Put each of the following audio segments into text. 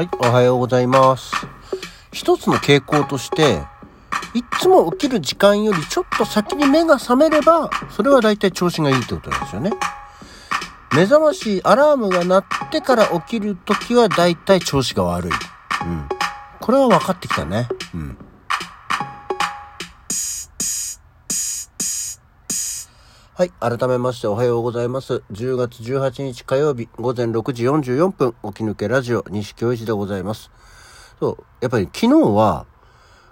はい、おはようございます。一つの傾向として、いつも起きる時間よりちょっと先に目が覚めれば、それは大体調子がいいってことなんですよね。目覚まし、アラームが鳴ってから起きるときは大体調子が悪い。うん。これは分かってきたね。うん。はい。改めましておはようございます。10月18日火曜日午前6時44分、起き抜けラジオ西京一でございます。そう。やっぱり昨日は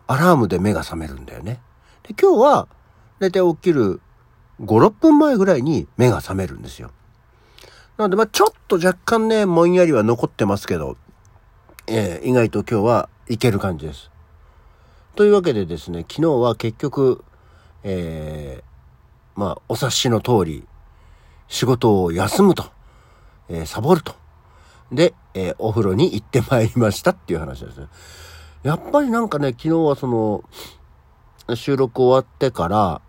アラームで目が覚めるんだよね。で、今日は大体起きる5、6分前ぐらいに目が覚めるんですよ。なので、まあちょっと若干ね、もんやりは残ってますけど、えー意外と今日はいける感じです。というわけでですね、昨日は結局、えーまあ、お察しの通り、仕事を休むと、えーサボると。で、えーお風呂に行ってまいりましたっていう話ですね。やっぱりなんかね、昨日はその、収録終わってから、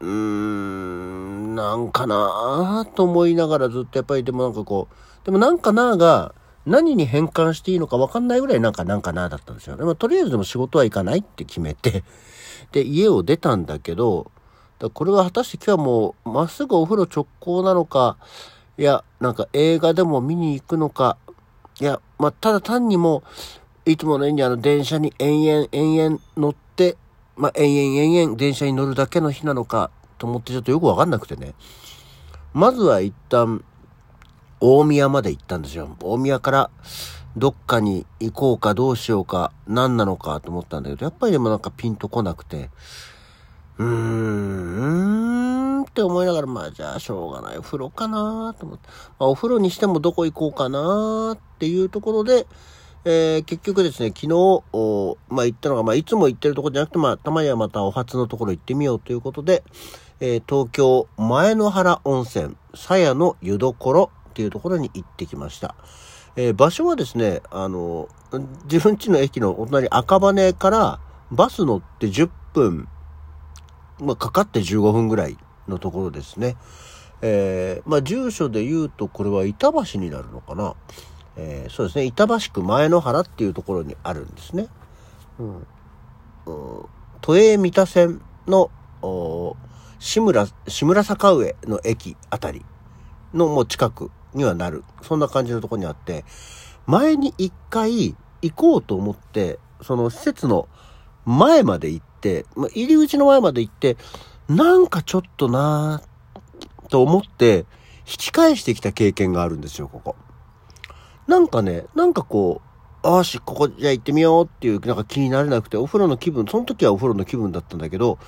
うーん、なんかなぁと思いながらずっとやっぱりでもなんかこう、でもなんかなぁが何に変換していいのか分かんないぐらいなんかなんかなぁだったんですよ。でもとりあえずでも仕事は行かないって決めて、で、家を出たんだけど、だこれは果たして今日はもうまっすぐお風呂直行なのか、いや、なんか映画でも見に行くのか、いや、まあ、ただ単にもう、いつものようにあの電車に延々延々乗って、まあ、延々延々電車に乗るだけの日なのかと思ってちょっとよくわかんなくてね。まずは一旦、大宮まで行ったんですよ。大宮からどっかに行こうかどうしようか何なのかと思ったんだけど、やっぱりでもなんかピンとこなくて、うーん、って思いながら、まあじゃあしょうがない。お風呂かなと思って。まあ、お風呂にしてもどこ行こうかなっていうところで、えー結局ですね、昨日、まあ行ったのが、まあいつも行ってるところじゃなくて、まあたまにはまたお初のところ行ってみようということで、えー東京前の原温泉、鞘の湯どころっていうところに行ってきました。えー場所はですね、あの、自分家の駅のお隣赤羽からバス乗って10分、まあ、かかって15分ぐらいのところですね。えーまあ、住所で言うと、これは板橋になるのかな。えーそうですね、板橋区前の原っていうところにあるんですね。うん。うん都営三田線の、お志村、志村坂上の駅あたりのもう近くにはなる。そんな感じのところにあって、前に一回行こうと思って、その施設の前まで行っ、まあ、入り口の前まで行って、なんかちょっとなぁと思って、引き返してきた経験があるんですよ、ここ。なんかね、なんかこう、あーし、ここじゃ行ってみようっていう、なんか気になれなくて、お風呂の気分、その時はお風呂の気分だったんだけど、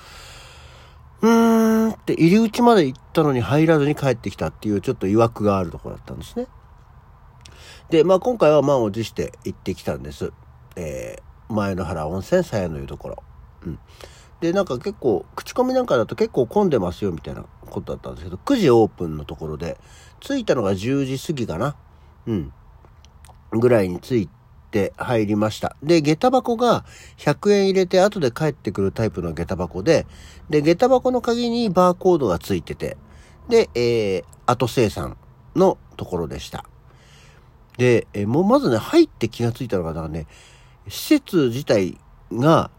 うーんって入り口まで行ったのに入らずに帰ってきたっていうちょっと曰くがあるとこだったんですね。で、まあ今回は満を持して行ってきたんです。えー、前の原温泉鞘の湯どころ。うん。で、なんか結構、口コミなんかだと結構混んでますよみたいなことだったんですけど、9時オープンのところで、着いたのが10時過ぎかな。うん。ぐらいに着いて入りました。で、下駄箱が100円入れて後で帰ってくるタイプの下駄箱で、で、下駄箱の鍵にバーコードがついてて、で、えー、後生産のところでした。で、えーもうまずね、入って気がついたのが、なんかね、施設自体が、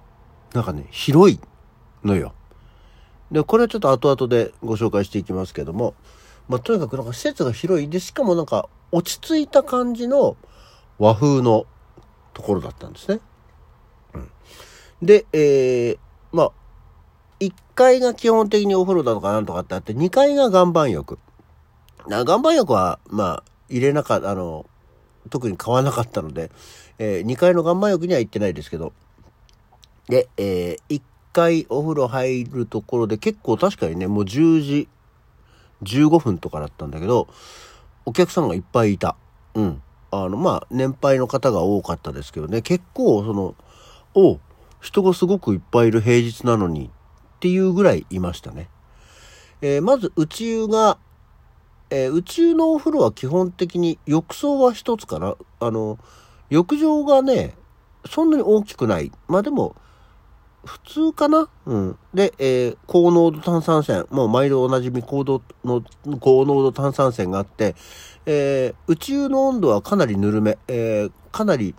なんかね、広いのよ。で、これはちょっと後々でご紹介していきますけども、まあ、とにかくなんか施設が広い。で、しかもなんか落ち着いた感じの和風のところだったんですね。うん、で、えー、まあ、1階が基本的にお風呂だとかなんとかってあって、2階が岩盤浴。な岩盤浴は、まあ、入れなかった、あの、特に買わなかったので、えー2階の岩盤浴には行ってないですけど、で、えー、1回お風呂入るところで結構確かにね、もう10時15分とかだったんだけど、お客さんがいっぱいいた。うん。あの、まあ、年配の方が多かったですけどね、結構その、お人がすごくいっぱいいる平日なのにっていうぐらいいましたね。えーまず内湯が、えー宇宙のお風呂は基本的に浴槽は一つかな。あの、浴場がね、そんなに大きくない。まあでも、普通かな？うん。で、えー、高濃度炭酸泉、もう毎度おなじみ高度の、高濃度炭酸泉があって、えー、宇宙の温度はかなりぬるめ、えー、かなり、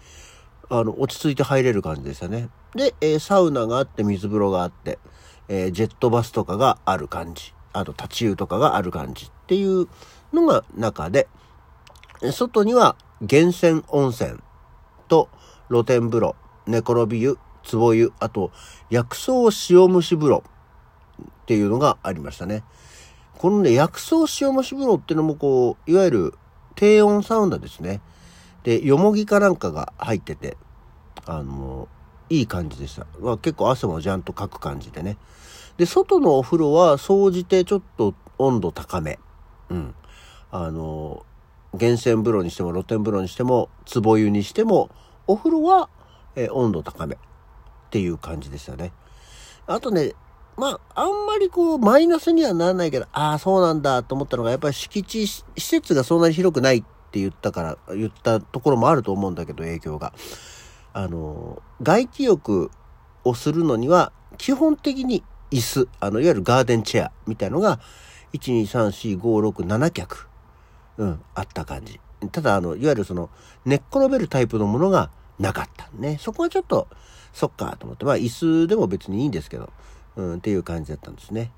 あの、落ち着いて入れる感じでしたね。で、えー、サウナがあって水風呂があって、えー、ジェットバスとかがある感じ。あと、立ち湯とかがある感じっていうのが中で、外には源泉温泉と露天風呂、寝転び湯、壺湯、あと薬草塩蒸し風呂っていうのがありましたね。このね、薬草塩蒸し風呂っていうのもこう、いわゆる低温サウナですね。で、よもぎかなんかが入ってて、あの、いい感じでした。まあ、結構汗もちゃんとかく感じでね。で、外のお風呂は総じてちょっと温度高め。うん。あの、源泉風呂にしても露天風呂にしても、壺湯にしても、お風呂は、え温度高め。っていう感じでしたね。あとね、まあ、あんまりこう、マイナスにはならないけど、ああ、そうなんだと思ったのが、やっぱり敷地、施設がそんなに広くないって言ったから、言ったところもあると思うんだけど、影響が。あの、外気浴をするのには、基本的に椅子、あの、いわゆるガーデンチェアみたいのが、1、2、3、4、5、6、7脚、うん、あった感じ。ただ、あの、いわゆるその、寝っ転べるタイプのものがなかったね。そこはちょっと、そっかと思って、まあ、椅子でも別にいいんですけど、うん、っていう感じだったんですね。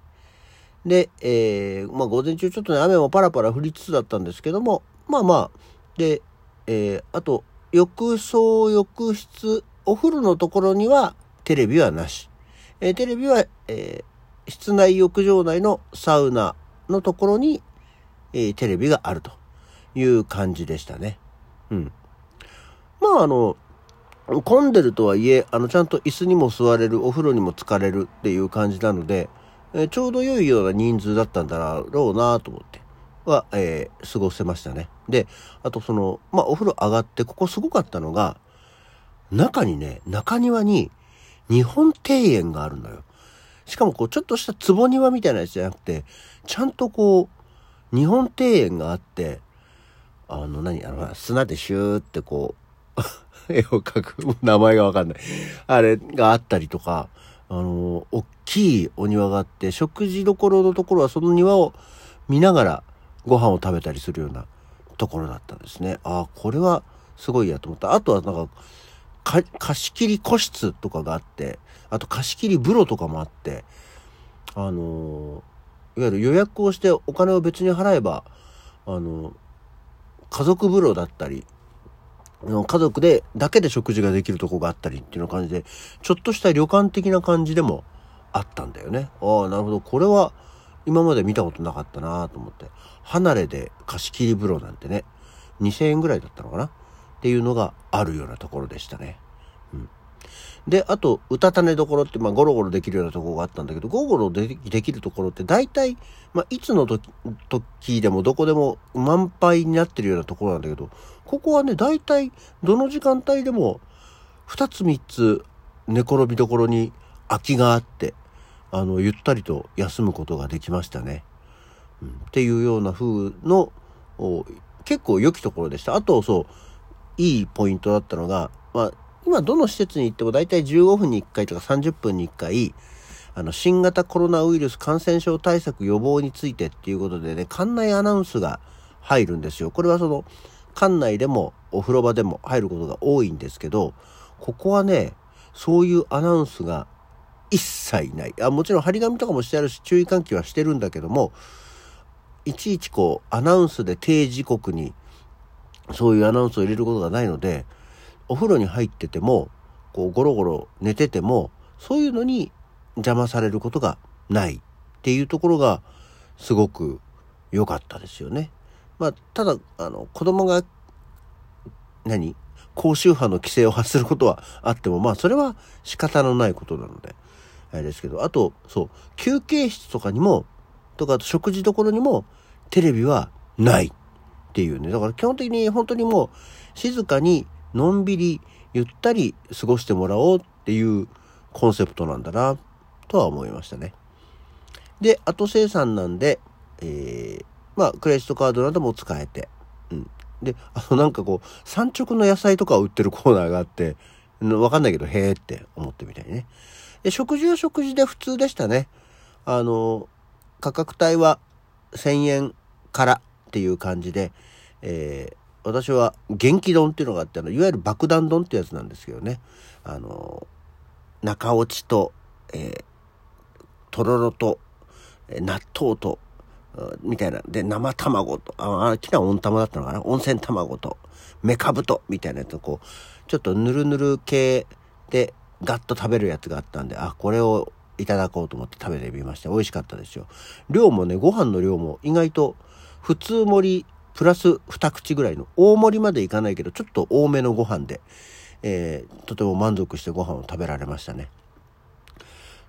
で、えー、まあ、午前中ちょっとね、雨もパラパラ降りつつだったんですけども、まあまあ、で、えー、あと、浴槽、浴室、お風呂のところにはテレビはなし。えー、テレビは、えー、室内浴場内のサウナのところに、えー、テレビがあるという感じでしたね。うん。まああの、混んでるとはいえ、あの、ちゃんと椅子にも座れる、お風呂にも浸かれるっていう感じなので、えー、ちょうど良いような人数だったんだろうなと思って、は、えー、過ごせましたね。で、あとその、まあ、お風呂上がって、ここすごかったのが、中にね、中庭に日本庭園があるのよ。しかもこう、ちょっとした壺庭みたいなやつじゃなくて、ちゃんとこう、日本庭園があって、あの何、あの、砂でシューってこう、絵を描く、名前がわかんない。あれがあったりとか、あの、大きいお庭があって、食事どころのところはその庭を見ながらご飯を食べたりするようなところだったんですね。ああ、これはすごいやと思った。あとはなんか、貸し切り個室とかがあって、あと貸し切り風呂とかもあって、あのいわゆる予約をしてお金を別に払えば、あの家族風呂だったり、家族で、だけで食事ができるとこがあったりっていうような感じで、ちょっとした旅館的な感じでもあったんだよね。ああ、なるほど。これは今まで見たことなかったなと思って。離れで貸し切り風呂なんてね、2000円ぐらいだったのかな？っていうのがあるようなところでしたね。で、あと、うたた寝どころって、まあ、ゴロゴロできるようなところがあったんだけど、ゴロゴロでできるところって大体、まあ、いつの時時でもどこでも満杯になってるようなところなんだけど、ここはね、大体、どの時間帯でも、2つ3つ寝転びどころに空きがあって、あの、ゆったりと休むことができましたね。うん、っていうような風の、結構良きところでした。あと、そう、いいポイントだったのが、まあ、今どの施設に行っても大体15分に1回とか30分に1回、あの、新型コロナウイルス感染症対策予防についてっていうことでね、館内アナウンスが入るんですよ。これはその、館内でもお風呂場でも入ることが多いんですけど、ここはね、そういうアナウンスが一切ない。あもちろん張り紙とかもしてあるし、注意喚起はしてるんだけども、いちいちこう、アナウンスで定時刻に、そういうアナウンスを入れることがないので、お風呂に入ってても、こう、ゴロゴロ寝てても、そういうのに邪魔されることがないっていうところが、すごく良かったですよね。まあ、ただ、あの、子供が、何？高周波の規制を発することはあっても、まあ、それは仕方のないことなので、あれですけど、あと、そう、休憩室とかにも、とかと、食事どころにも、テレビはないっていうね。だから基本的に本当にもう、静かに、のんびり、ゆったり過ごしてもらおうっていうコンセプトなんだな、とは思いましたね。で、後生産なんで、えー、まあ、クレジットカードなども使えて。うん。で、あの、なんかこう、産直の野菜とかを売ってるコーナーがあって、わかんないけど、へえって思ってみたいね。で、食事は食事で普通でしたね。あの、価格帯は1000円からっていう感じで、えー、私は元気丼っていうのがあって、あの、いわゆる爆弾丼ってやつなんですけどね。あの、中落ちと、えー、とろろとえ、納豆と、みたいな。で、生卵と、あ、あ、きな温玉だったのかな？温泉卵と、メカブと、みたいなやつをこう、ちょっとぬるぬる系でガッと食べるやつがあったんで、あ、これをいただこうと思って食べてみました。美味しかったですよ。量もね、ご飯の量も意外と普通盛りプラス2口ぐらいの大盛りまでいかないけど、ちょっと多めのご飯で、えー、とても満足してご飯を食べられましたね。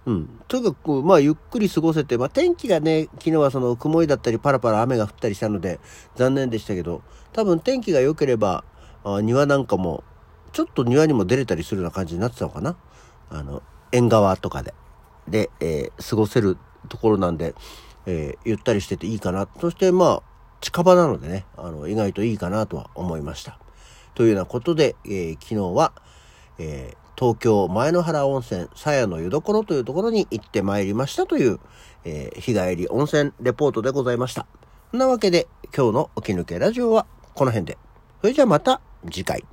うん。とにかく、まあ、ゆっくり過ごせて、まあ、天気がね、昨日はその曇りだったり、パラパラ雨が降ったりしたので、残念でしたけど、多分天気が良ければ、あ庭なんかも、ちょっと庭にも出れたりするような感じになってたのかな。あの、縁側とかで。で、えー、過ごせるところなんで、えー、ゆったりしてていいかな。そして、まあ、近場なのでね、あの、意外といいかなとは思いました。というようなことで、えー、昨日は、えー、東京前の原温泉鞘の湯どころというところに行ってまいりましたという、えー、日帰り温泉レポートでございました。そんなわけで今日の起き抜けラジオはこの辺で。それじゃあまた次回。